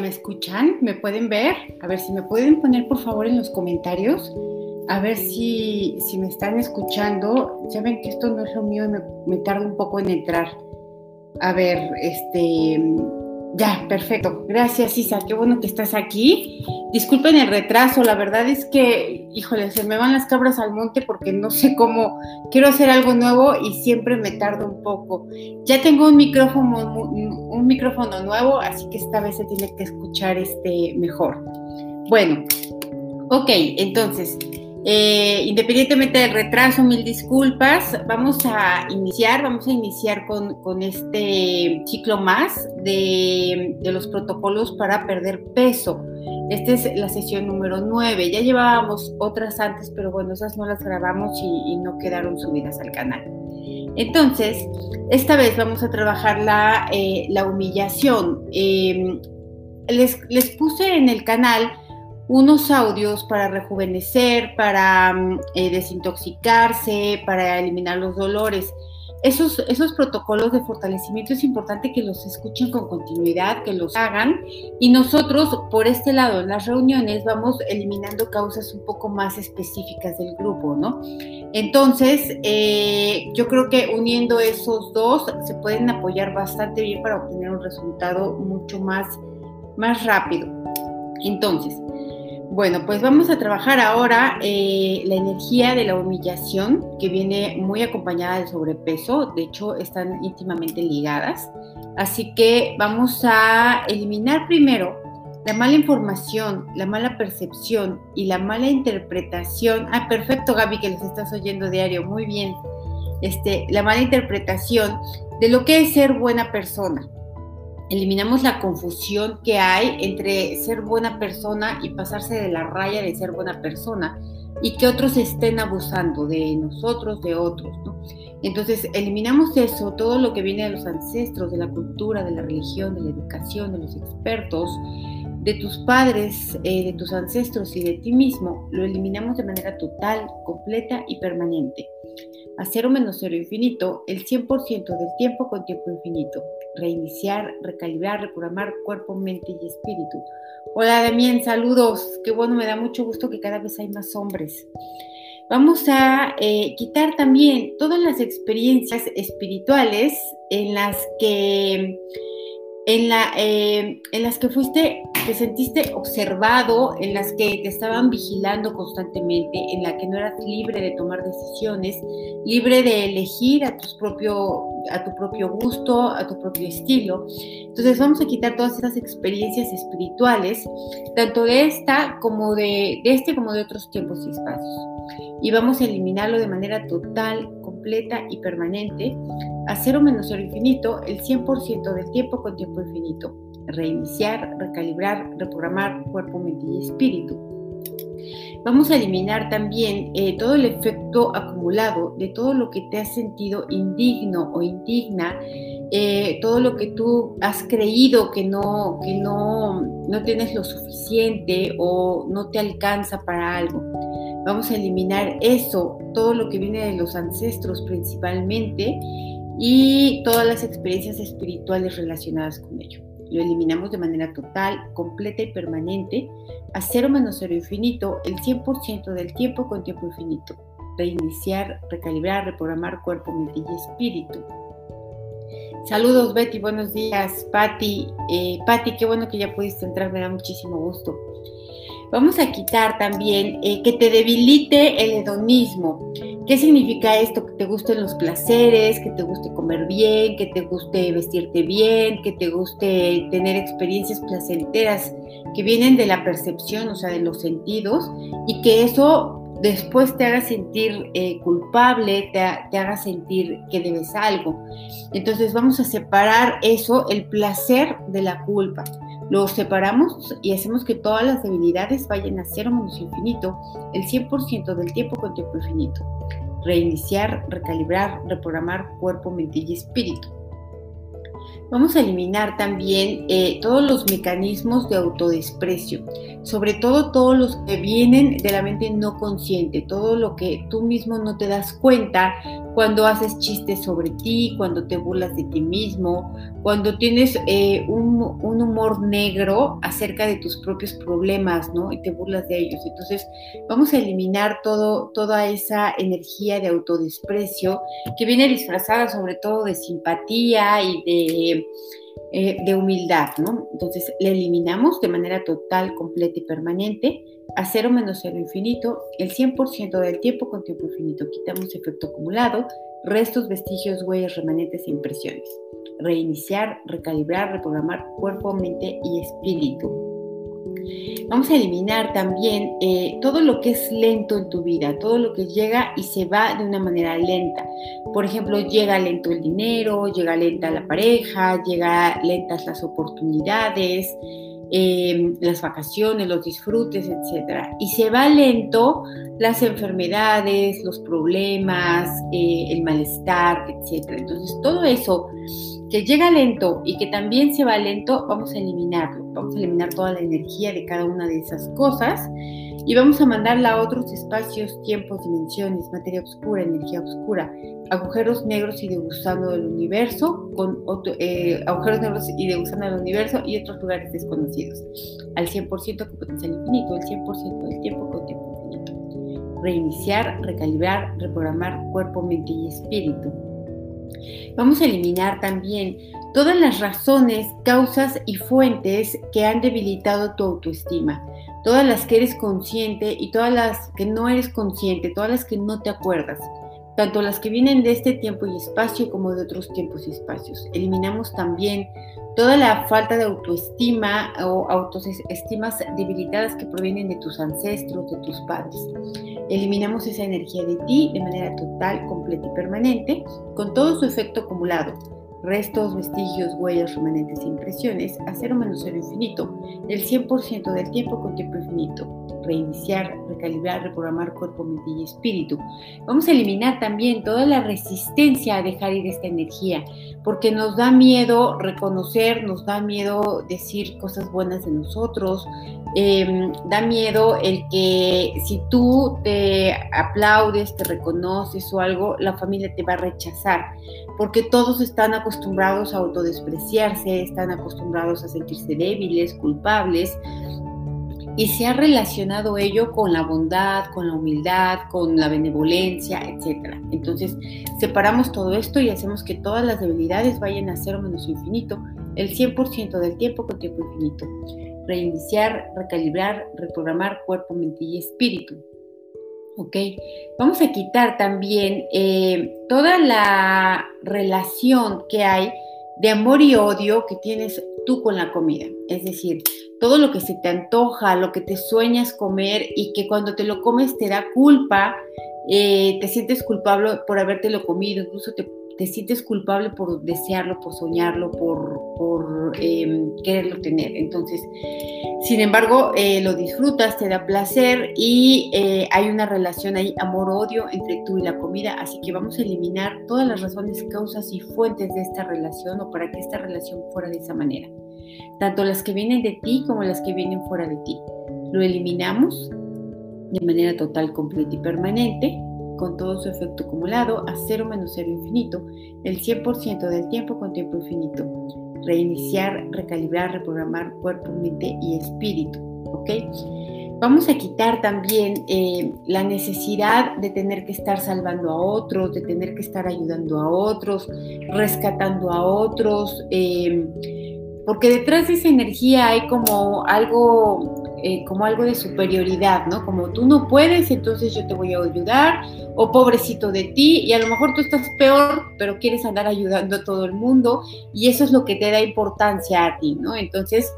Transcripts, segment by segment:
¿me escuchan? ¿Me pueden ver? A ver si me pueden poner por favor en los comentarios. A ver si, si me están escuchando. Ya ven que esto no es lo mío y me, me tarda un poco en entrar. A ver, este, ya, perfecto. Gracias, Isa. Qué bueno que estás aquí. Disculpen el retraso. La verdad es que, híjole, se me van las cabras al monte porque no sé cómo. Quiero hacer algo nuevo y siempre me tardo un poco. Ya tengo un micrófono, nuevo, así que esta vez se tiene que escuchar este mejor. Bueno, ok, entonces, eh, independientemente del retraso, mil disculpas. Vamos a iniciar, vamos a iniciar con, este ciclo más de, los protocolos para perder peso. Esta es la sesión número 9. Ya llevábamos otras antes, pero bueno, esas no las grabamos y, no quedaron subidas al canal. Entonces, esta vez vamos a trabajar la, eh, humillación. Les, les puse en el canal unos audios para rejuvenecer, para mm, eh, desintoxicarse, para eliminar los dolores. Esos, esos protocolos de fortalecimiento es importante que los escuchen con continuidad, que los hagan y nosotros por este lado en las reuniones vamos eliminando causas un poco más específicas del grupo, ¿no? Entonces, eh, yo creo que uniendo esos dos se pueden apoyar bastante bien para obtener un resultado mucho más, más rápido. Entonces, bueno, pues vamos a trabajar ahora eh, la energía de la humillación, que viene muy acompañada del sobrepeso, de hecho están íntimamente ligadas. Así que vamos a eliminar primero la mala información, la mala percepción y la mala interpretación. Ah, perfecto, Gaby, que los estás oyendo diario, muy bien. Este, la mala interpretación de lo que es ser buena persona eliminamos la confusión que hay entre ser buena persona y pasarse de la raya de ser buena persona y que otros estén abusando de nosotros, de otros. Entonces, eliminamos eso, todo lo que viene de los ancestros, de la cultura, de la religión, de la educación, de los expertos, de tus padres, eh, de tus ancestros y de ti mismo, lo eliminamos de manera total, completa y permanente a cero menos cero infinito el 100% del tiempo con tiempo infinito. Reiniciar, recalibrar, reprogramar cuerpo, mente y espíritu. Hola Damien, saludos. Qué bueno, me da mucho gusto que cada vez hay más hombres. Vamos a eh, quitar también todas las experiencias espirituales en las que eh, en las que fuiste, te sentiste observado, en las que te estaban vigilando constantemente, en la que no eras libre de tomar decisiones, libre de elegir a, tus propio, a tu propio gusto, a tu propio estilo. Entonces vamos a quitar todas esas experiencias espirituales, tanto de esta como de este como de otros tiempos y espacios. Y vamos a eliminarlo de manera total, completa y permanente a cero menos cero infinito el 100% del tiempo con tiempo infinito. Reiniciar, recalibrar, reprogramar cuerpo, mente y espíritu. Vamos a eliminar también eh, todo el efecto acumulado de todo lo que te has sentido indigno o indigna, eh, todo lo que tú has creído que no, que no, no tienes lo suficiente o no te alcanza para algo. Vamos a eliminar eso, todo lo que viene de los ancestros principalmente y todas las experiencias espirituales relacionadas con ello. Lo eliminamos de manera total, completa y permanente a cero menos cero infinito el 100% del tiempo con tiempo infinito. Reiniciar, recalibrar, reprogramar cuerpo, mente y espíritu. Saludos Betty, buenos días. Patti, eh, Patti, qué bueno que ya pudiste entrar, me da muchísimo gusto. Vamos a quitar también eh, que te debilite el hedonismo. ¿Qué significa esto? Que te gusten los placeres, que te guste comer bien, que te guste vestirte bien, que te guste tener experiencias placenteras que vienen de la percepción, o sea, de los sentidos, y que eso después te haga sentir eh, culpable, te, te, haga sentir que debes algo. Entonces vamos a separar eso, el placer de la culpa. Lo separamos y hacemos que todas las debilidades vayan a cero menos infinito el 100% del tiempo con tiempo infinito. Reiniciar, recalibrar, reprogramar cuerpo, mente y espíritu. Vamos a eliminar también eh, todos los mecanismos de autodesprecio, sobre todo todos los que vienen de la mente no consciente, todo lo que tú mismo no te das cuenta cuando haces chistes sobre ti, cuando te burlas de ti mismo, cuando tienes eh, un, humor negro acerca de tus propios problemas, ¿no? Y te burlas de ellos. Entonces, vamos a eliminar todo, toda esa energía de autodesprecio que viene disfrazada sobre todo de simpatía y de eh, de humildad, ¿no? Entonces le eliminamos de manera total, completa y permanente a cero menos cero infinito el 100% del tiempo con tiempo infinito. Quitamos efecto acumulado, restos, vestigios, huellas, remanentes e impresiones. Reiniciar, recalibrar, reprogramar cuerpo, mente y espíritu. Vamos a eliminar también eh, todo lo que es lento en tu vida, todo lo que llega y se va de una manera lenta. Por ejemplo, llega lento el dinero, llega lenta la pareja, llega lentas las oportunidades, em, las vacaciones, los disfrutes, etc. Y se va lento las enfermedades, los problemas, eh, el malestar, etc. Entonces, todo eso que llega lento y que también se va lento, vamos a eliminarlo. Vamos a eliminar toda la energía de cada una de esas cosas y vamos a mandarla a otros espacios, tiempos, dimensiones, materia oscura, energía oscura, agujeros negros y degustando el universo, con eh, agujeros negros y degustando el universo y otros lugares desconocidos. Al 100% con potencial infinito, el 100% del tiempo con tiempo infinito. Reiniciar, recalibrar, reprogramar cuerpo, mente y espíritu Vamos a eliminar también todas las razones, causas y fuentes que han debilitado tu autoestima. Todas las que eres consciente y todas las que no eres consciente, todas las que no te acuerdas tanto las que vienen de este tiempo y espacio como de otros tiempos y espacios. Eliminamos también toda la falta de autoestima o autoestimas debilitadas que provienen de tus ancestros, de tus padres. Eliminamos esa energía de ti de manera total, completa y permanente, con todo su efecto acumulado restos, vestigios, huellas, remanentes e impresiones, a cero menos cero infinito, el 100% del tiempo con tiempo infinito. Reiniciar, recalibrar, reprogramar cuerpo, mente y espíritu. Vamos a eliminar también toda la resistencia a dejar ir esta energía, porque nos da miedo reconocer, nos da miedo decir cosas buenas de nosotros, em, da miedo el que si tú te aplaudes, te reconoces o algo, la familia te va a rechazar porque todos están acostumbrados a autodespreciarse, están acostumbrados a sentirse débiles, culpables, y se ha relacionado ello con la bondad, con la humildad, con la benevolencia, etc. Entonces, separamos todo esto y hacemos que todas las debilidades vayan a cero menos infinito, el 100% del tiempo con tiempo infinito. Reiniciar, recalibrar, reprogramar cuerpo, mente y espíritu. ¿ok? Vamos a quitar también eh, toda la relación que hay de amor y odio que tienes tú con la comida. Es decir, todo lo que se te antoja, lo que te sueñas comer y que cuando te lo comes te da culpa, eh, te sientes culpable por habértelo comido, incluso te te sientes culpable por desearlo, por soñarlo, por, por em, quererlo tener. Entonces, sin embargo, eh, lo disfrutas, te da placer y eh, hay una relación ahí, amor-odio entre tú y la comida. Así que vamos a eliminar todas las razones, causas y fuentes de esta relación o para que esta relación fuera de esa manera. Tanto las que vienen de ti como las que vienen fuera de ti. Lo eliminamos de manera total, completa y permanente con todo su efecto acumulado a cero menos cero infinito, el 100% del tiempo con tiempo infinito. Reiniciar, recalibrar, reprogramar cuerpo, mente y espíritu. ¿Ok? Vamos a quitar también eh, la necesidad de tener que estar salvando a otros, de tener que estar ayudando a otros, rescatando a otros, eh, porque detrás de esa energía hay como algo eh, como algo de superioridad, ¿no? Como tú no puedes, entonces yo te voy a ayudar, o pobrecito de ti, y a lo mejor tú estás peor, pero quieres andar ayudando a todo el mundo, y eso es lo que te da importancia a ti, ¿no? Entonces,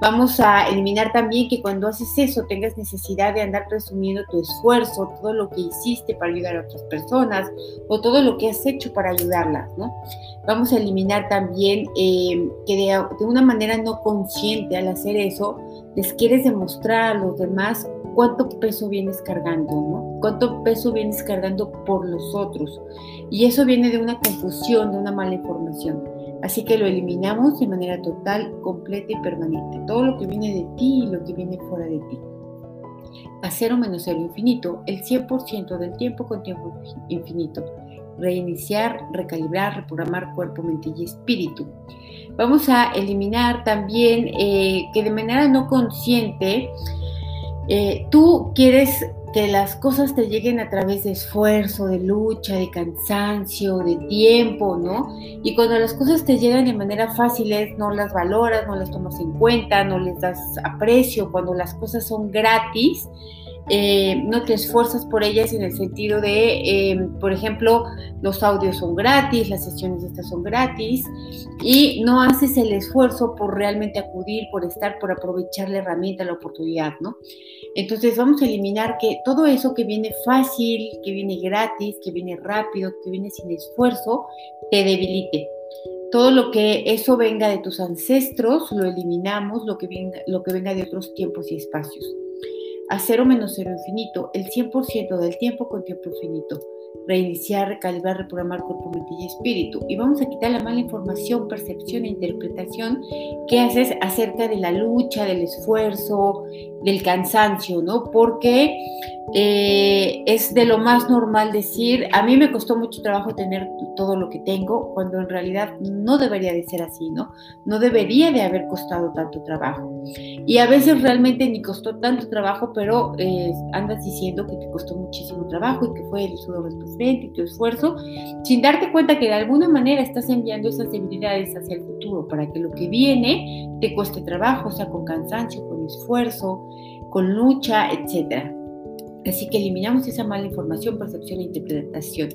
Vamos a eliminar también que cuando haces eso tengas necesidad de andar presumiendo tu esfuerzo, todo lo que hiciste para ayudar a otras personas o todo lo que has hecho para ayudarlas, ¿no? Vamos a eliminar también eh, que de, una manera no consciente al hacer eso, les quieres demostrar a los demás cuánto peso vienes cargando, ¿no? Cuánto peso vienes cargando por los otros. Y eso viene de una confusión, de una mala información. Así que lo eliminamos de manera total, completa y permanente. Todo lo que viene de ti y lo que viene fuera de ti. A cero menos cero infinito, el 100% del tiempo con tiempo infinito. reiniciar, recalibrar, reprogramar cuerpo, mente y espíritu. Vamos a eliminar también eh, que de manera no consciente eh, tú quieres que las cosas te lleguen a través de esfuerzo, de lucha, de cansancio, de tiempo, ¿no? Y cuando las cosas te llegan de manera fácil, no las valoras, no las tomas en cuenta, no les das aprecio, cuando las cosas son gratis, eh, no te esfuerzas por ellas en el sentido de, eh, por ejemplo, los audios son gratis, las sesiones estas son gratis y no haces el esfuerzo por realmente acudir, por estar, por aprovechar la herramienta, la oportunidad, ¿no? Entonces vamos a eliminar que todo eso que viene fácil, que viene gratis, que viene rápido, que viene sin esfuerzo, te debilite. Todo lo que eso venga de tus ancestros lo eliminamos, lo que venga, lo que venga de otros tiempos y espacios a cero menos cero infinito, el 100% del tiempo con tiempo infinito. Reiniciar, recalibrar, reprogramar cuerpo, mente y espíritu. Y vamos a quitar la mala información, percepción e interpretación que haces acerca de la lucha, del esfuerzo, del cansancio, ¿no? Porque eh, es de lo más normal decir, a mí me costó mucho trabajo tener todo lo que tengo, cuando en realidad no debería de ser así, ¿no? No debería de haber costado tanto trabajo. Y a veces realmente ni costó tanto trabajo, pero eh, andas diciendo que te costó muchísimo trabajo y que fue el sudor tu frente y tu esfuerzo, sin darte cuenta que de alguna manera estás enviando esas debilidades hacia el futuro para que lo que viene te cueste trabajo, o sea, con cansancio, con esfuerzo, con lucha, etcétera. Así que eliminamos esa mala información, percepción e interpretación,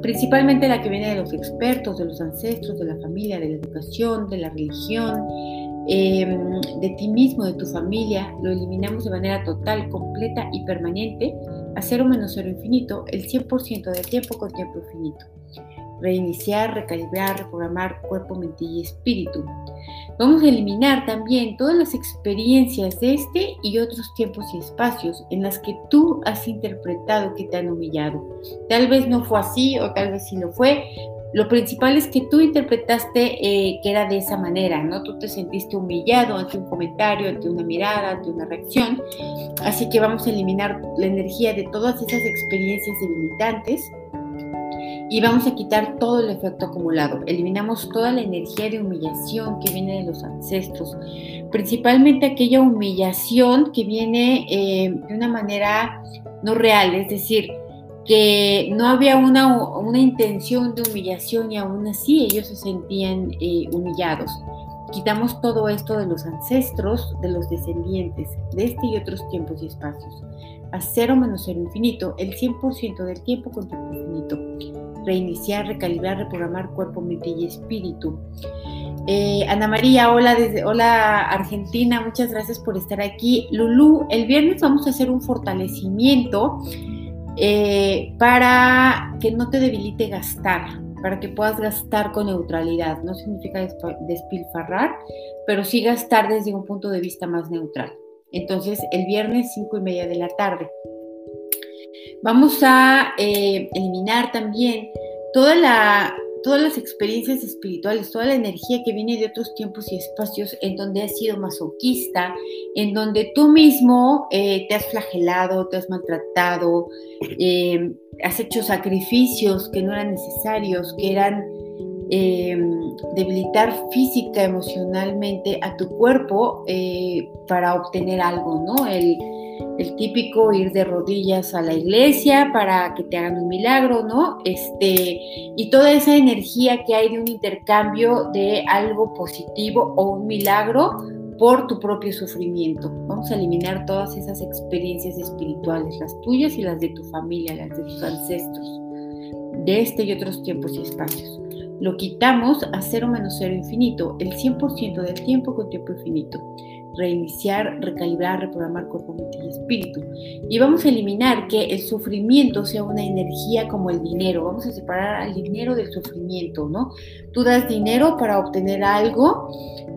principalmente la que viene de los expertos, de los ancestros, de la familia, de la educación, de la religión, em, de ti mismo, de tu familia. Lo eliminamos de manera total, completa y permanente a cero menos cero infinito, el 100% del tiempo con tiempo infinito reiniciar, recalibrar, reprogramar cuerpo, mente y espíritu. Vamos a eliminar también todas las experiencias de este y otros tiempos y espacios en las que tú has interpretado que te han humillado. Tal vez no fue así o tal vez sí lo fue. Lo principal es que tú interpretaste eh, que era de esa manera, ¿no? Tú te sentiste humillado ante un comentario, ante una mirada, ante una reacción. Así que vamos a eliminar la energía de todas esas experiencias debilitantes y vamos a quitar todo el efecto acumulado. Eliminamos toda la energía de humillación que viene de los ancestros, principalmente aquella humillación que viene eh, de una manera no real, es decir, que no había una, una intención de humillación y aún así ellos se sentían eh, humillados. Quitamos todo esto de los ancestros, de los descendientes, de este y otros tiempos y espacios. A cero menos cero infinito, el 100% del tiempo con tiempo infinito reiniciar, recalibrar, reprogramar cuerpo, mente y espíritu. Eh, Ana María, hola desde hola Argentina, muchas gracias por estar aquí. Lulu, el viernes vamos a hacer un fortalecimiento eh, para que no te debilite gastar, para que puedas gastar con neutralidad. No significa despilfarrar, pero sí gastar desde un punto de vista más neutral. Entonces, el viernes 5 y media de la tarde. Vamos a eh, eliminar también todas las experiencias espirituales, toda la energía que viene de otros tiempos y espacios en donde has sido masoquista, en donde tú mismo eh, te has flagelado, te has maltratado, eh, has hecho sacrificios que no eran necesarios, que eran debilitar física, emocionalmente a tu cuerpo para obtener algo, ¿no? El, el típico ir de rodillas a la iglesia para que te hagan un milagro, ¿no? Este, y toda esa energía que hay de un intercambio de algo positivo o un milagro por tu propio sufrimiento. Vamos a eliminar todas esas experiencias espirituales, las tuyas y las de tu familia, las de tus ancestros, de este y otros tiempos y espacios. Lo quitamos a cero menos cero infinito, el 100% del tiempo con tiempo infinito reiniciar, recalibrar, reprogramar cuerpo, mente y espíritu. Y vamos a eliminar que el sufrimiento sea una energía como el dinero. Vamos a separar al dinero del sufrimiento, ¿no? Tú das dinero para obtener algo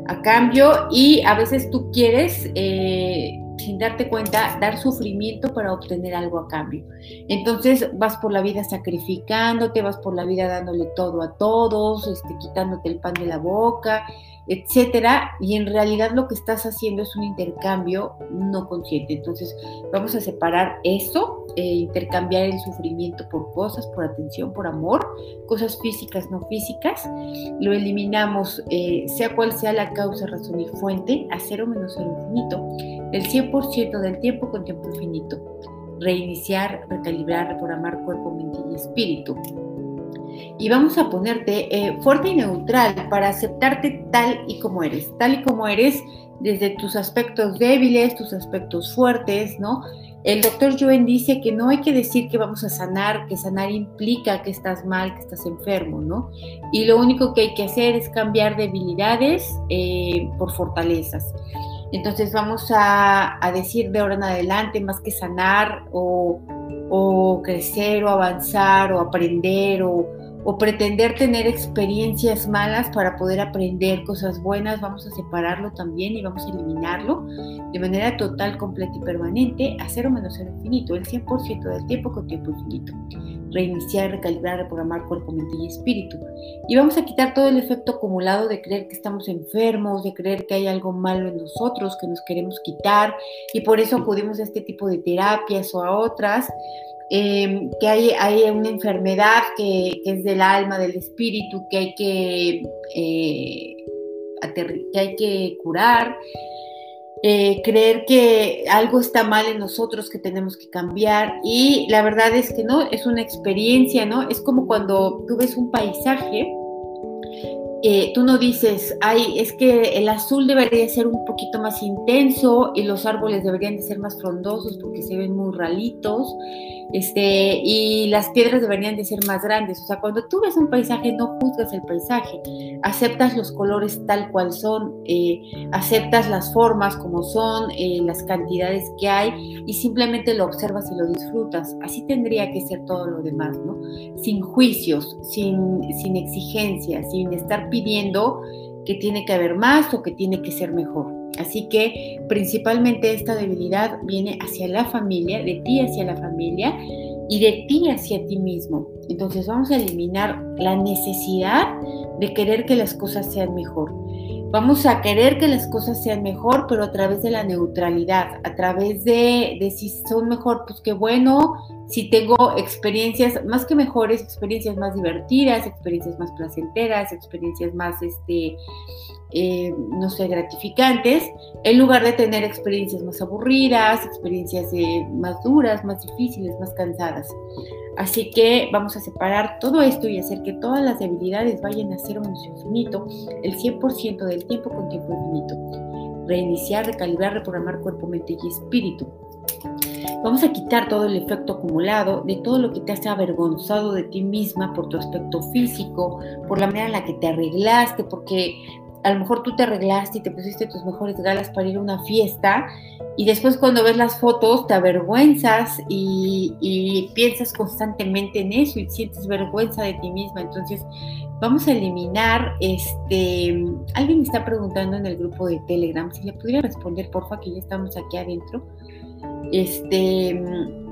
a cambio y a veces tú quieres, eh, sin darte cuenta, dar sufrimiento para obtener algo a cambio. Entonces vas por la vida sacrificándote, vas por la vida dándole todo a todos, este, quitándote el pan de la boca, etcétera, y en realidad lo que estás haciendo es un intercambio no consciente. Entonces, vamos a separar eso, eh, intercambiar el sufrimiento por cosas, por atención, por amor, cosas físicas, no físicas, lo eliminamos, eh, sea cual sea la causa, razón y fuente, a cero menos cero infinito, el 100% del tiempo con tiempo infinito. Reiniciar, recalibrar, reprogramar cuerpo, mente y espíritu y vamos a ponerte eh, fuerte y neutral para aceptarte tal y como eres, tal y como eres desde tus aspectos débiles, tus aspectos fuertes, ¿no? El doctor Joen dice que no hay que decir que vamos a sanar, que sanar implica que estás mal, que estás enfermo, ¿no? Y lo único que hay que hacer es cambiar debilidades eh, por fortalezas. Entonces vamos a, decir de ahora en adelante, más que sanar o crecer o avanzar o aprender o, o pretender tener experiencias malas para poder aprender cosas buenas, vamos a separarlo también y vamos a eliminarlo de manera total, completa y permanente a cero menos cero infinito, el 100% del tiempo con tiempo infinito. Reiniciar, recalibrar, reprogramar cuerpo, mente y espíritu. Y vamos a quitar todo el efecto acumulado de creer que estamos enfermos, de creer que hay algo malo en nosotros, que nos queremos quitar y por eso acudimos a este tipo de terapias o a otras Em, que hay, hay, una enfermedad que, es del alma, del espíritu, que hay que, eh, que, hay que curar, eh, creer que algo está mal en nosotros, que tenemos que cambiar. Y la verdad es que no, es una experiencia, ¿no? Es como cuando tú ves un paisaje eh, tú no dices, ay, es que el azul debería ser un poquito más intenso y los árboles deberían de ser más frondosos porque se ven muy ralitos, este, y las piedras deberían de ser más grandes. O sea, cuando tú ves un paisaje, no juzgas el paisaje, aceptas los colores tal cual son, eh, aceptas las formas como son, eh, las cantidades que hay y simplemente lo observas y lo disfrutas. Así tendría que ser todo lo demás, ¿no? Sin juicios, sin, sin exigencias, sin estar pidiendo que tiene que haber más o que tiene que ser mejor. Así que principalmente esta debilidad viene hacia la familia, de ti hacia la familia y de ti hacia ti mismo. Entonces vamos a eliminar la necesidad de querer que las cosas sean mejor. Vamos a querer que las cosas sean mejor, pero a través de la neutralidad, a través de, si son mejor, pues qué bueno, si tengo experiencias más que mejores, experiencias más divertidas, experiencias más placenteras, experiencias más, este, eh, no sé, gratificantes, en lugar de tener experiencias más aburridas, experiencias eh, más duras, más difíciles, más cansadas. Así que vamos a separar todo esto y hacer que todas las debilidades vayan a ser un infinito, el 100% del tiempo con tiempo infinito. Reiniciar, recalibrar, reprogramar cuerpo, mente y espíritu. Vamos a quitar todo el efecto acumulado de todo lo que te hace avergonzado de ti misma por tu aspecto físico, por la manera en la que te arreglaste, porque a lo mejor tú te arreglaste y te pusiste tus mejores galas para ir a una fiesta y después cuando ves las fotos te avergüenzas y, piensas constantemente en eso y sientes vergüenza de ti misma. Entonces vamos a eliminar, este, alguien me está preguntando en el grupo de Telegram si le pudiera responder, porfa, que ya estamos aquí adentro. Este,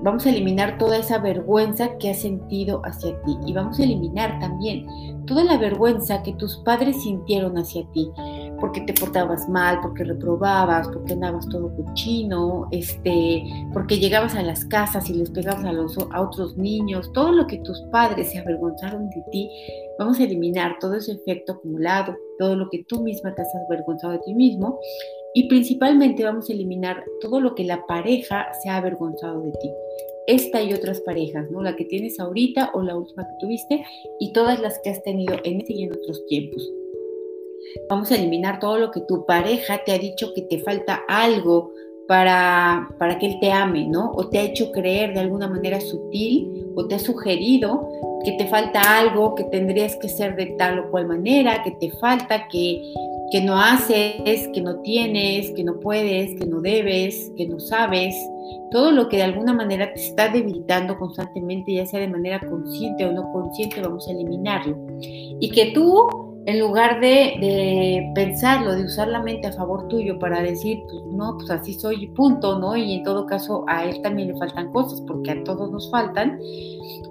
vamos a eliminar toda esa vergüenza que has sentido hacia ti y vamos a eliminar también toda la vergüenza que tus padres sintieron hacia ti, porque te portabas mal, porque reprobabas, porque andabas todo cochino, este, porque llegabas a las casas y les pegabas a, los, a otros niños, todo lo que tus padres se avergonzaron de ti, vamos a eliminar todo ese efecto acumulado, todo lo que tú misma te has avergonzado de ti mismo y principalmente vamos a eliminar todo lo que la pareja se ha avergonzado de ti esta y otras parejas, ¿no? La que tienes ahorita o la última que tuviste y todas las que has tenido en este y en otros tiempos. Vamos a eliminar todo lo que tu pareja te ha dicho que te falta algo para, para que él te ame, ¿no? O te ha hecho creer de alguna manera sutil o te ha sugerido que te falta algo, que tendrías que ser de tal o cual manera, que te falta, que, que no haces, que no tienes, que no puedes, que no debes, que no sabes, todo lo que de alguna manera te está debilitando constantemente, ya sea de manera consciente o no consciente, vamos a eliminarlo. Y que tú en lugar de, pensarlo, de usar la mente a favor tuyo para decir, pues no, pues así soy punto, ¿no? Y en todo caso a él también le faltan cosas, porque a todos nos faltan,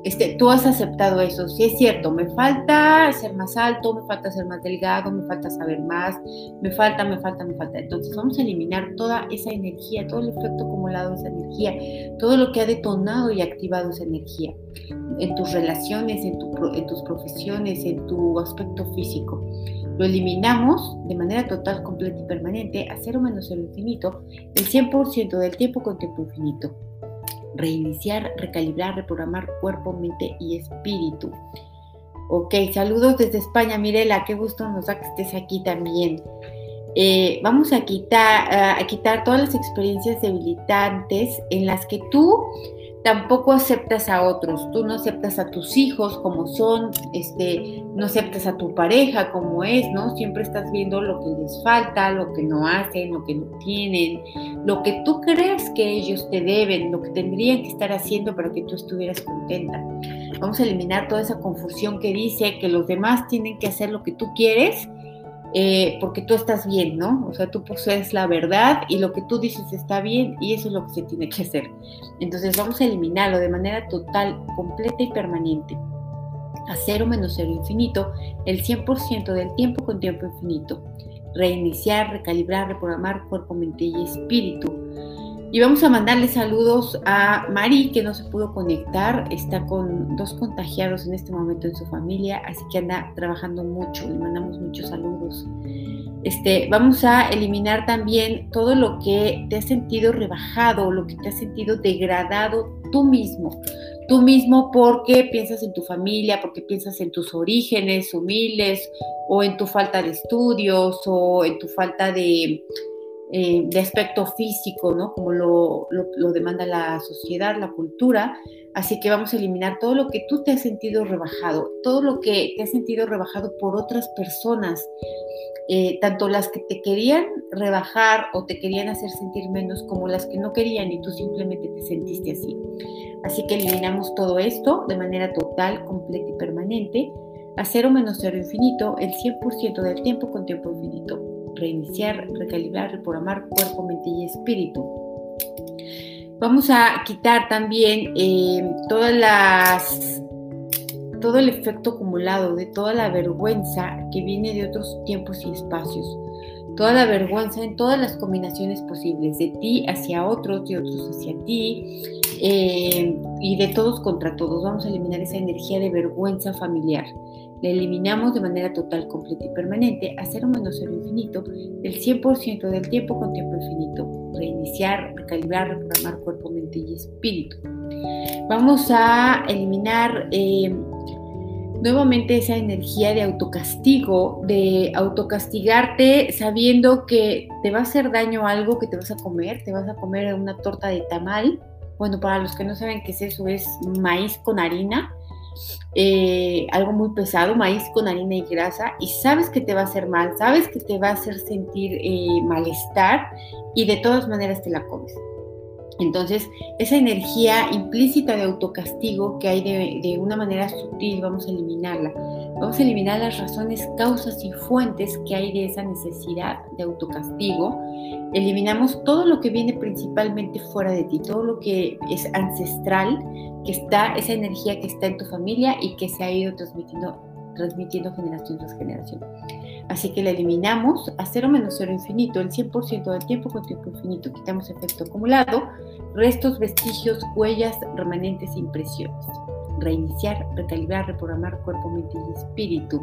este, tú has aceptado eso, sí es cierto, me falta ser más alto, me falta ser más delgado, me falta saber más, me falta, me falta, me falta. Entonces vamos a eliminar toda esa energía, todo el efecto acumulado de esa energía, todo lo que ha detonado y activado esa energía en tus relaciones, en tus profesiones, en tu aspecto físico. Lo eliminamos de manera total, completa y permanente a cero menos cero infinito el 100% del tiempo con tiempo infinito. Reiniciar, recalibrar, reprogramar cuerpo, mente y espíritu. Ok, saludos desde España, Mirela, qué gusto nos da que estés aquí también. Eh, vamos a quitar, a quitar todas las experiencias debilitantes en las que tú tampoco aceptas a otros, tú no aceptas a tus hijos como son, este, no aceptas a tu pareja como es, ¿no? Siempre estás viendo lo que les falta, lo que no hacen, lo que no tienen, lo que tú crees que ellos te deben, lo que tendrían que estar haciendo para que tú estuvieras contenta. Vamos a eliminar toda esa confusión que dice que los demás tienen que hacer lo que tú quieres eh, porque tú estás bien, ¿no? O sea, tú posees la verdad y lo que tú dices está bien y eso es lo que se tiene que hacer. Entonces vamos a eliminarlo de manera total, completa y permanente. A cero menos cero infinito, el 100% del tiempo con tiempo infinito. Reiniciar, recalibrar, reprogramar cuerpo, mente y espíritu y vamos a mandarle saludos a Mari, que no se pudo conectar, está con dos contagiados en este momento en su familia, así que anda trabajando mucho, le mandamos muchos saludos. Este, vamos a eliminar también todo lo que te has sentido rebajado, lo que te has sentido degradado tú mismo. Tú mismo porque piensas en tu familia, porque piensas en tus orígenes humildes o en tu falta de estudios o en tu falta de, eh, de aspecto físico, ¿no? Como lo, lo, demanda la sociedad, la cultura. Así que vamos a eliminar todo lo que tú te has sentido rebajado, todo lo que te has sentido rebajado por otras personas, eh, tanto las que te querían rebajar o te querían hacer sentir menos, como las que no querían y tú simplemente te sentiste así. Así que eliminamos todo esto de manera total, completa y permanente, a cero menos cero infinito, el 100% del tiempo con tiempo infinito reiniciar, recalibrar, reprogramar cuerpo, mente y espíritu. Vamos a quitar también eh, todas las, todo el efecto acumulado de toda la vergüenza que viene de otros tiempos y espacios. Toda la vergüenza en todas las combinaciones posibles, de ti hacia otros, de otros hacia ti, eh, y de todos contra todos. Vamos a eliminar esa energía de vergüenza familiar. La eliminamos de manera total, completa y permanente a cero menos cero infinito el 100% del tiempo con tiempo infinito. Reiniciar, recalibrar, reprogramar cuerpo, mente y espíritu. Vamos a eliminar eh, nuevamente esa energía de autocastigo, de autocastigarte sabiendo que te va a hacer daño algo que te vas a comer, te vas a comer una torta de tamal. Bueno, para los que no saben qué es eso, es maíz con harina eh, algo muy pesado, maíz con harina y grasa, y sabes que te va a hacer mal, sabes que te va a hacer sentir eh, malestar y de todas maneras te la comes. Entonces, esa energía implícita de autocastigo que hay de, una manera sutil, vamos a eliminarla. Vamos a eliminar las razones, causas y fuentes que hay de esa necesidad de autocastigo. Eliminamos todo lo que viene principalmente fuera de ti, todo lo que es ancestral, que está, esa energía que está en tu familia y que se ha ido transmitiendo, transmitiendo generación tras generación. Así que la eliminamos a cero menos cero infinito, el 100% del tiempo con tiempo infinito. Quitamos efecto acumulado, restos, vestigios, huellas, remanentes e impresiones. Reiniciar, recalibrar, reprogramar cuerpo, mente y espíritu.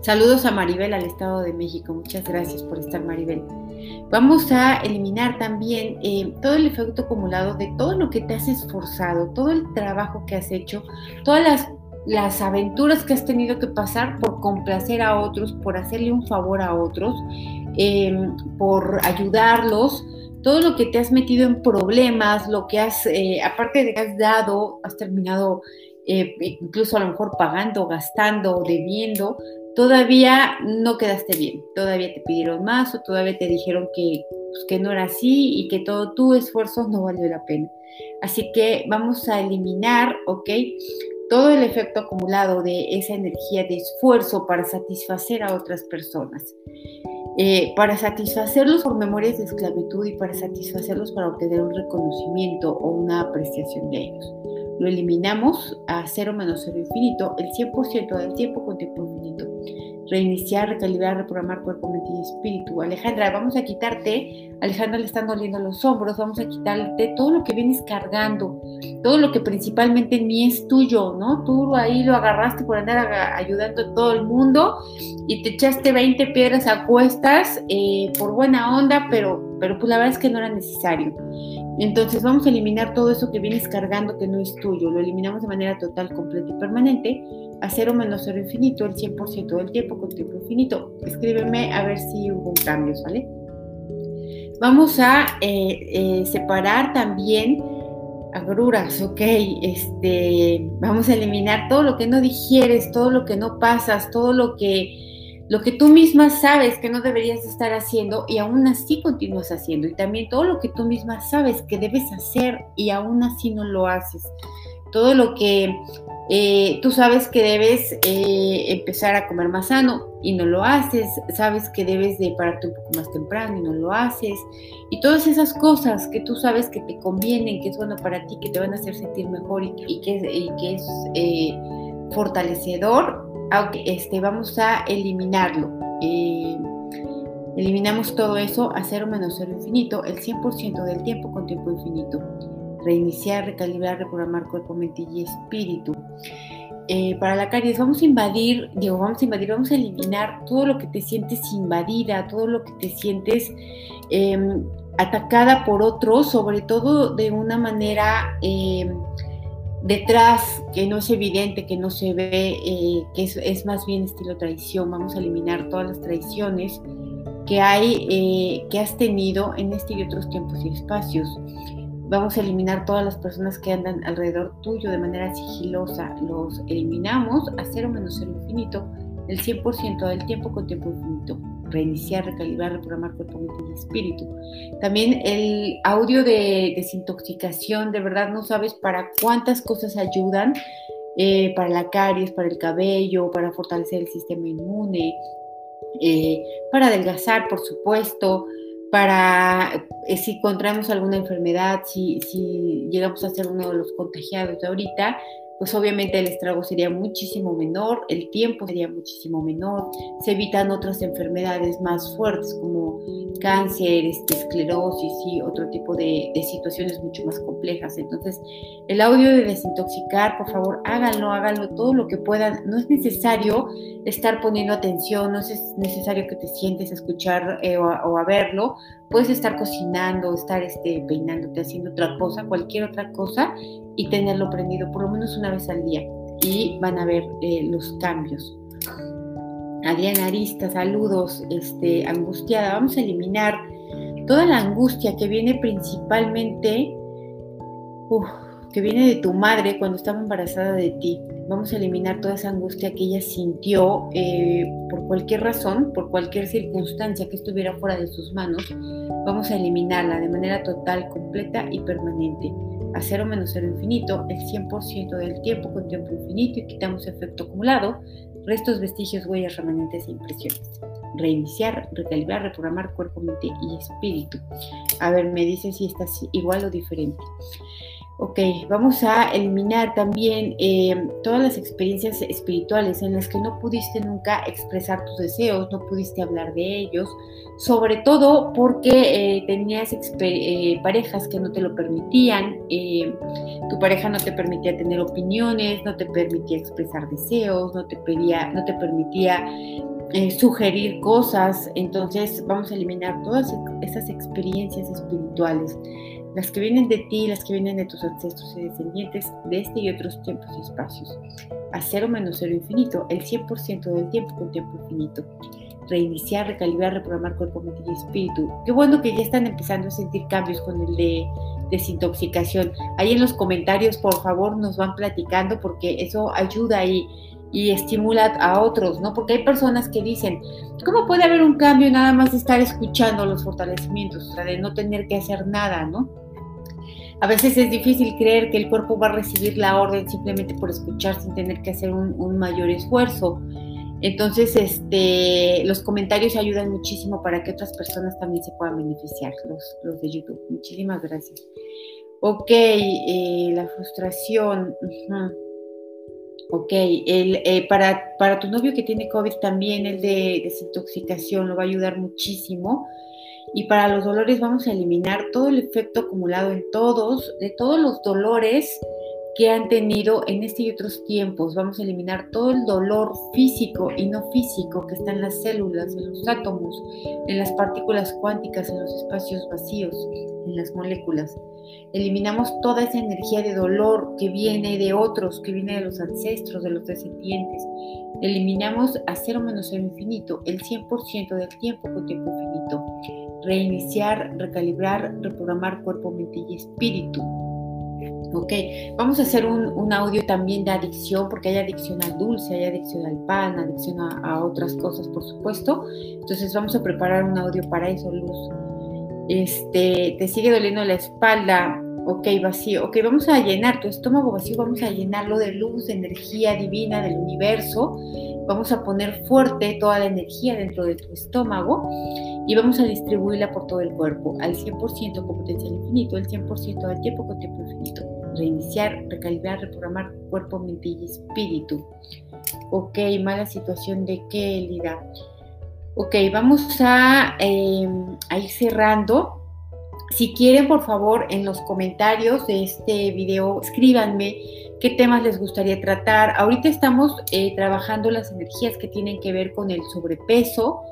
Saludos a Maribel al Estado de México. Muchas gracias por estar, Maribel. Vamos a eliminar también eh, todo el efecto acumulado de todo lo que te has esforzado, todo el trabajo que has hecho, todas las las aventuras que has tenido que pasar por complacer a otros, por hacerle un favor a otros, em, por ayudarlos, todo lo que te has metido en problemas, lo que has, eh, aparte de que has dado, has terminado eh, incluso a lo mejor pagando, gastando, debiendo, todavía no quedaste bien, todavía te pidieron más o todavía te dijeron que, pues, que no era así y que todo tu esfuerzo no valió la pena. Así que vamos a eliminar, ¿ok? Todo el efecto acumulado de esa energía de esfuerzo para satisfacer a otras personas. Eh, para satisfacerlos por memorias de esclavitud y para satisfacerlos para obtener un reconocimiento o una apreciación de ellos. Lo eliminamos a cero menos cero infinito el 100% del tiempo con reiniciar, recalibrar, reprogramar cuerpo, mente y espíritu. Alejandra, vamos a quitarte, Alejandra le están doliendo los hombros, vamos a quitarte todo lo que vienes cargando, todo lo que principalmente ni es tuyo, ¿no? Tú ahí lo agarraste por andar ayudando a todo el mundo y te echaste 20 piedras a cuestas eh, por buena onda, pero, pero pues la verdad es que no era necesario. Entonces vamos a eliminar todo eso que vienes cargando que no es tuyo, lo eliminamos de manera total, completa y permanente a cero menos cero infinito el 100% del tiempo con tiempo infinito. Escríbeme a ver si hubo un cambio. Vamos a eh, eh, separar también agruras, ok, este, vamos a eliminar todo lo que no digieres, todo lo que no pasas, todo lo que, lo que tú misma sabes que no deberías estar haciendo y aún así continúas haciendo. Y también todo lo que tú misma sabes que debes hacer y aún así no lo haces. Todo lo que eh, tú sabes que debes eh, empezar a comer más sano y no lo haces, sabes que debes de pararte un poco más temprano y no lo haces, y todas esas cosas que tú sabes que te convienen, que es bueno para ti, que te van a hacer sentir mejor y, que, es eh, fortalecedor, aunque este, vamos a eliminarlo. eliminamos todo eso a cero menos cero infinito, el 100% del tiempo con tiempo infinito reiniciar, recalibrar, reprogramar cuerpo, mente y espíritu. Eh, para la caries vamos a invadir, digo, vamos a invadir, vamos a eliminar todo lo que te sientes invadida, todo lo que te sientes em, atacada por otros, sobre todo de una manera em, detrás que no es evidente, que no se ve, eh, que es, más bien estilo traición. Vamos a eliminar todas las traiciones que hay, eh, que has tenido en este y otros tiempos y espacios. Vamos a eliminar todas las personas que andan alrededor tuyo de manera sigilosa. Los eliminamos a cero menos cero infinito el 100% del tiempo con tiempo infinito. Reiniciar, recalibrar, reprogramar cuerpo, y espíritu. También el audio de desintoxicación, de verdad no sabes para cuántas cosas ayudan. Eh, para la caries, para el cabello, para fortalecer el sistema inmune, eh, para adelgazar, por supuesto, para eh, si encontramos alguna enfermedad, si, si llegamos a ser uno de los contagiados de ahorita, pues obviamente el estrago sería muchísimo menor, el tiempo sería muchísimo menor, se evitan otras enfermedades más fuertes como cáncer, este, esclerosis y otro tipo de, situaciones mucho más complejas. Entonces, el audio de desintoxicar, por favor, háganlo, háganlo todo lo que puedan. No es necesario estar poniendo atención, no es necesario que te sientes a escuchar eh, o, a, verlo. Puedes estar cocinando, estar este, peinándote, haciendo otra cosa, cualquier otra cosa y tenerlo prendido por lo menos una vez al día y van a ver eh, los cambios. Adriana Arista, saludos, este, angustiada. Vamos a eliminar toda la angustia que viene principalmente, que viene de tu madre cuando estaba embarazada de ti. Vamos a eliminar toda esa angustia que ella sintió eh, por cualquier razón, por cualquier circunstancia que estuviera fuera de sus manos. Vamos a eliminarla de manera total, completa y permanente a cero menos cero infinito el 100% del tiempo con tiempo infinito y quitamos efecto acumulado, restos, vestigios, huellas, remanentes e impresiones. Reiniciar, recalibrar, reprogramar cuerpo, mente y espíritu. A ver, me dice si está igual o diferente. Ok, vamos a eliminar también eh, todas las experiencias espirituales en las que no pudiste nunca expresar tus deseos, no pudiste hablar de ellos, sobre todo porque eh, tenías eh, parejas que no te lo permitían, tu pareja no te permitía tener opiniones, no te permitía expresar deseos, no te, pedía, no te permitía sugerir cosas, entonces vamos a eliminar todas esas experiencias espirituales las que vienen de ti, las que vienen de tus ancestros y descendientes de este y otros tiempos y espacios. A cero menos cero infinito, el 100% del tiempo con tiempo infinito. Reiniciar, recalibrar, reprogramar cuerpo, mente y espíritu. Qué bueno que ya están empezando a sentir cambios con el de desintoxicación. Ahí en los comentarios, por favor, nos van platicando porque eso ayuda y, y estimula a otros, ¿no? Porque hay personas que dicen, ¿cómo puede haber un cambio nada más de estar escuchando los fortalecimientos, o sea, de no tener que hacer nada, ¿no? A veces es difícil creer que el cuerpo va a recibir la orden simplemente por escuchar sin tener que hacer un, mayor esfuerzo. Entonces, este, los comentarios ayudan muchísimo para que otras personas también se puedan beneficiar, los, de YouTube. Muchísimas gracias. Ok, eh, la frustración. Ok, el, eh, para, para tu novio que tiene COVID también el de desintoxicación lo va a ayudar muchísimo. Y para los dolores vamos a eliminar todo el efecto acumulado en todos, de todos los dolores que han tenido en este y otros tiempos. Vamos a eliminar todo el dolor físico y no físico que está en las células, en los átomos, en las partículas cuánticas, en los espacios vacíos, en las moléculas. Eliminamos toda esa energía de dolor que viene de otros, que viene de los ancestros, de los descendientes. Eliminamos a cero menos cero infinito el 100% del tiempo con tiempo infinito. Reiniciar, recalibrar, reprogramar cuerpo, mente y espíritu. Ok, vamos a hacer un, audio también de adicción, porque hay adicción al dulce, hay adicción al pan, adicción a, a otras cosas, por supuesto. Entonces vamos a preparar un audio para eso, Luz este, te sigue doliendo la espalda, ok, vacío, ok, vamos a llenar tu estómago vacío, vamos a llenarlo de luz, de energía divina del universo, vamos a poner fuerte toda la energía dentro de tu estómago y vamos a distribuirla por todo el cuerpo, al 100% con potencial infinito, el 100% al tiempo con tiempo infinito. Reiniciar, recalibrar, reprogramar cuerpo, mente y espíritu. Ok, mala situación de qué, Elida. Ok, vamos em, a, ir cerrando. Si quieren, por favor, en los comentarios de este video, escríbanme qué temas les gustaría tratar. Ahorita estamos eh, trabajando las energías que tienen que ver con el sobrepeso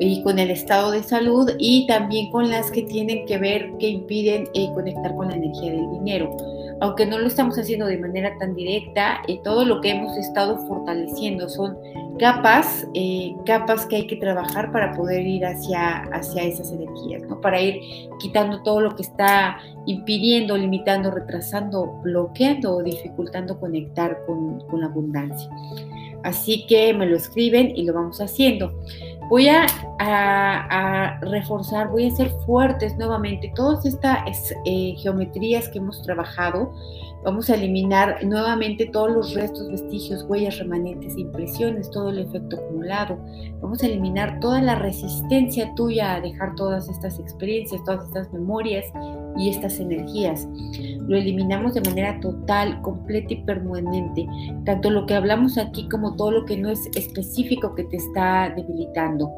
y con el estado de salud y también con las que tienen que ver que impiden eh, conectar con la energía del dinero. Aunque no lo estamos haciendo de manera tan directa, eh, todo lo que hemos estado fortaleciendo son capas, eh, capas que hay que trabajar para poder ir hacia, hacia esas energías, ¿no? para ir quitando todo lo que está impidiendo, limitando, retrasando, bloqueando o dificultando conectar con, la abundancia. Así que me lo escriben y lo vamos haciendo. Voy a, reforzar, voy a hacer fuertes nuevamente. Todas estas eh, geometrías que hemos trabajado Vamos a eliminar nuevamente todos los restos, vestigios, huellas, remanentes, impresiones, todo el efecto acumulado. Vamos a eliminar toda la resistencia tuya a dejar todas estas experiencias, todas estas memorias y estas energías. Lo eliminamos de manera total, completa y permanente. Tanto lo que hablamos aquí como todo lo que no es específico que te está debilitando.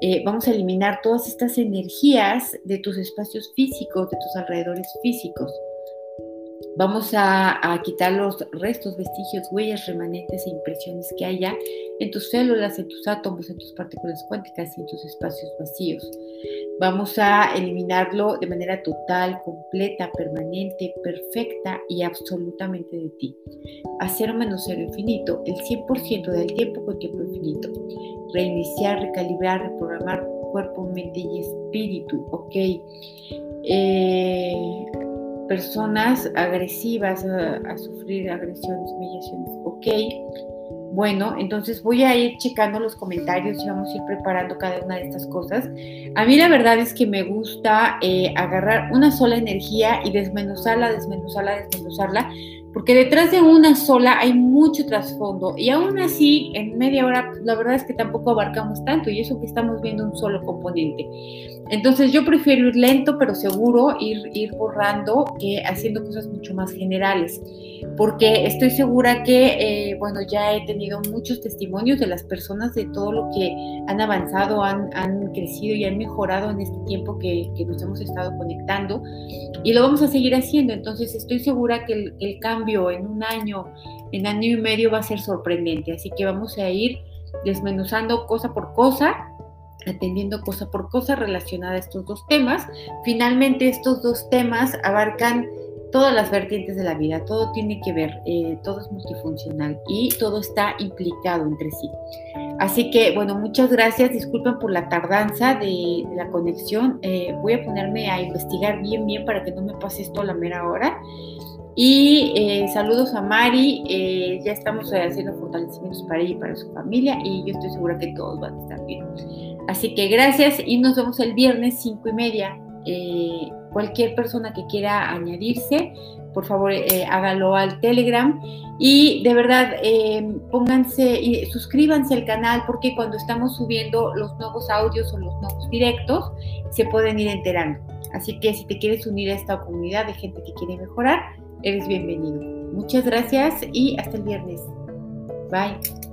Eh, vamos a eliminar todas estas energías de tus espacios físicos, de tus alrededores físicos. Vamos a, quitar los restos, vestigios, huellas, remanentes e impresiones que haya en tus células, en tus átomos, en tus partículas cuánticas y en tus espacios vacíos. Vamos a eliminarlo de manera total, completa, permanente, perfecta y absolutamente de ti. A cero menos cero infinito, el 100% del tiempo con tiempo infinito. Reiniciar, recalibrar, reprogramar cuerpo, mente y espíritu. Ok. Eh, personas agresivas a, sufrir agresiones, humillaciones. Ok, bueno, entonces voy a ir checando los comentarios y vamos a ir preparando cada una de estas cosas. A mí la verdad es que me gusta eh, agarrar una sola energía y desmenuzarla, desmenuzarla, desmenuzarla, porque detrás de una sola hay mucho trasfondo y aún así en media hora pues, la verdad es que tampoco abarcamos tanto y eso que estamos viendo un solo componente. Entonces yo prefiero ir lento pero seguro, ir, ir borrando, que haciendo cosas mucho más generales, porque estoy segura que, eh, bueno, ya he tenido muchos testimonios de las personas de todo lo que han avanzado, han, han crecido y han mejorado en este tiempo que, que, nos hemos estado conectando y lo vamos a seguir haciendo. Entonces estoy segura que el, el cambio en un año, en año y medio va a ser sorprendente, así que vamos a ir desmenuzando cosa por cosa atendiendo cosa por cosa relacionada a estos dos temas. Finalmente, estos dos temas abarcan todas las vertientes de la vida, todo tiene que ver, eh, todo es multifuncional y todo está implicado entre sí. Así que, bueno, muchas gracias, disculpen por la tardanza de, la conexión, eh, voy a ponerme a investigar bien, bien para que no me pase esto a la mera hora. Y eh, saludos a Mari, ya estamos haciendo fortalecimientos para ella y para su familia y yo estoy segura que todos van a estar bien. Así que gracias y nos vemos el viernes cinco y media. Eh, cualquier persona que quiera añadirse, por favor eh, hágalo al Telegram y de verdad eh, pónganse y suscríbanse al canal porque cuando estamos subiendo los nuevos audios o los nuevos directos se pueden ir enterando. Así que si te quieres unir a esta comunidad de gente que quiere mejorar, eres bienvenido. Muchas gracias y hasta el viernes. Bye.